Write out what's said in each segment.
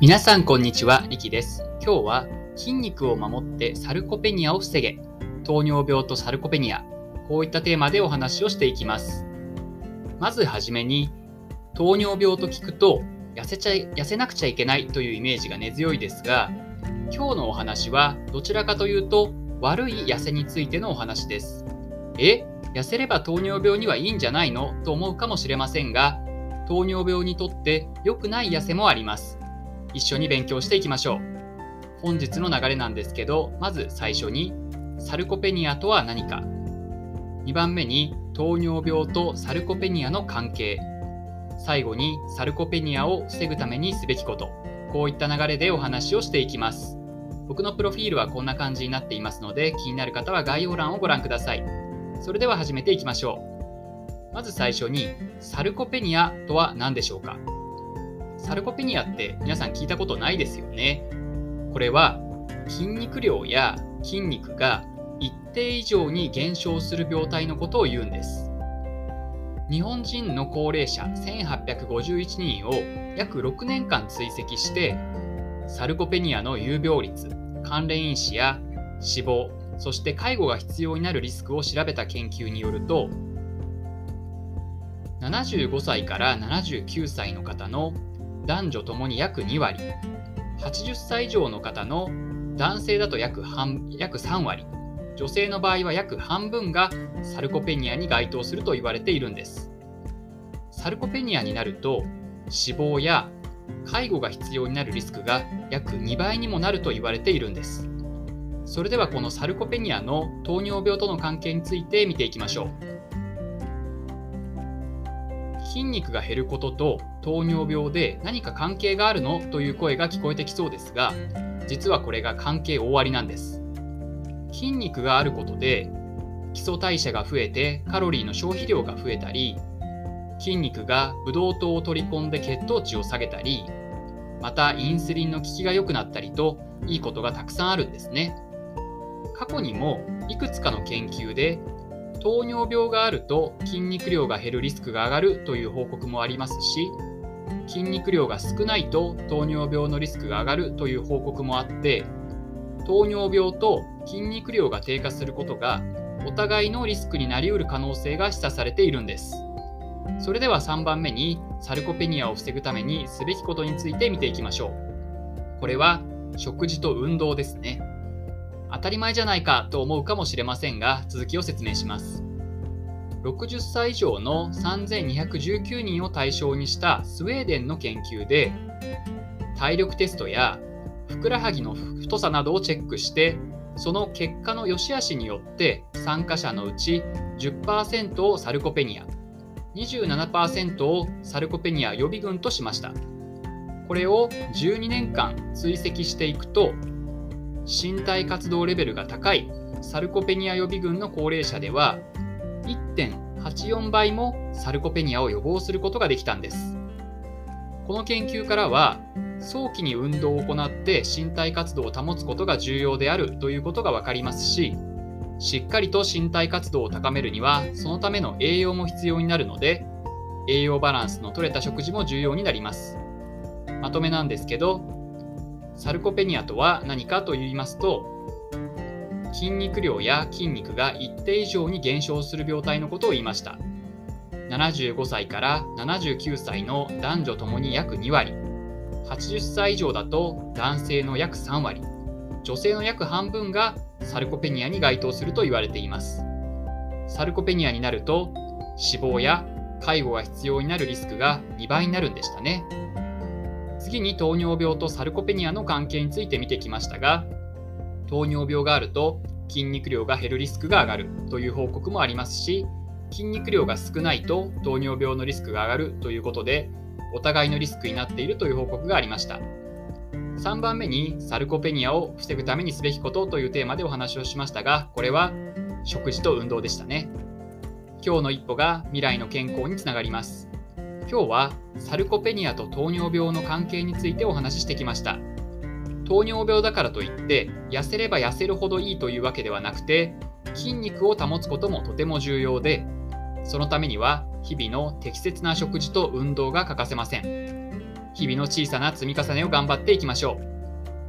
皆さんこんにちは、リキです。今日は筋肉を守ってサルコペニアを防げ、糖尿病とサルコペニア、こういったテーマでお話をしていきます。まずはじめに、糖尿病と聞くと痩せちゃ痩せなくちゃいけないというイメージが根強いですが、今日のお話はどちらかというと悪い痩せについてのお話です。え痩せれば糖尿病にはいいんじゃないの？と思うかもしれませんが、糖尿病にとって良くない痩せもあります。一緒に勉強していきましょう。本日の流れなんですけど、まず最初に、サルコペニアとは何か。2番目に、糖尿病とサルコペニアの関係。最後に、サルコペニアを防ぐためにすべきこと。こういった流れでお話をしていきます。僕のプロフィールはこんな感じになっていますので、気になる方は概要欄をご覧ください。それでは始めていきましょう。まず最初に、サルコペニアとは何でしょうか？サルコペニアって皆さん聞いたことないですよね。これは筋肉量や筋肉が一定以上に減少する病態のことを言うんです。日本人の高齢者1851人を約6年間追跡してサルコペニアの有病率、関連因子や死亡、そして介護が必要になるリスクを調べた研究によると75歳から79歳の方の男女ともに約2割、80歳以上の方の男性だと約半約3割、女性の場合は約半分がサルコペニアに該当すると言われているんです。サルコペニアになると死亡や介護が必要になるリスクが約2倍にもなると言われているんです。それではこのサルコペニアの糖尿病との関係について見ていきましょう。筋肉が減ることと糖尿病で何か関係があるの？という声が聞こえてきそうですが実はこれが関係大ありなんです。筋肉があることで基礎代謝が増えてカロリーの消費量が増えたり筋肉がブドウ糖を取り込んで血糖値を下げたりまたインスリンの効きが良くなったりといいことがたくさんあるんですね。過去にもいくつかの研究で糖尿病があると筋肉量が減るリスクが上がるという報告もありますし筋肉量が少ないと糖尿病のリスクが上がるという報告もあって糖尿病と筋肉量が低下することがお互いのリスクになりうる可能性が示唆されているんです。それでは3番目にサルコペニアを防ぐためにすべきことについて見ていきましょう。これは食事と運動ですね。当たり前じゃないかと思うかもしれませんが、続きを説明します。60歳以上の3219人を対象にしたスウェーデンの研究で、体力テストやふくらはぎの太さなどをチェックして、その結果の良し悪しによって参加者のうち10%をサルコペニア、27%をサルコペニア予備軍としました。これを12年間追跡していくと身体活動レベルが高いサルコペニア予備軍の高齢者では1.84倍もサルコペニアを予防することができたんです。この研究からは早期に運動を行って身体活動を保つことが重要であるということが分かりますししっかりと身体活動を高めるにはそのための栄養も必要になるので栄養バランスの取れた食事も重要になります。まとめなんですけどサルコペニアとは何かと言いますと筋肉量や筋肉が一定以上に減少する病態のことを言いました。75歳から79歳の男女ともに約2割。80歳以上だと男性の約3割。女性の約半分がサルコペニアに該当すると言われています。サルコペニアになると死亡や介護が必要になるリスクが2倍になるんでしたね。次に糖尿病とサルコペニアの関係について見てきましたが糖尿病があると筋肉量が減るリスクが上がるという報告もありますし筋肉量が少ないと糖尿病のリスクが上がるということでお互いのリスクになっているという報告がありました。3番目にサルコペニアを防ぐためにすべきことというテーマでお話をしましたがこれは食事と運動でしたね。今日の一歩が未来の健康につながります。今日はサルコペニアと糖尿病の関係についてお話ししてきました糖尿病だからといって痩せれば痩せるほどいいというわけではなくて筋肉を保つこともとても重要でそのためには日々の適切な食事と運動が欠かせません日々の小さな積み重ねを頑張っていきましょ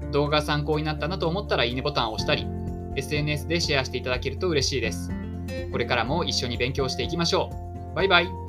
う。動画が参考になったなと思ったらいいねボタンを押したり、SNS でシェアしていただけると嬉しいです。これからも一緒に勉強していきましょう。バイバイ。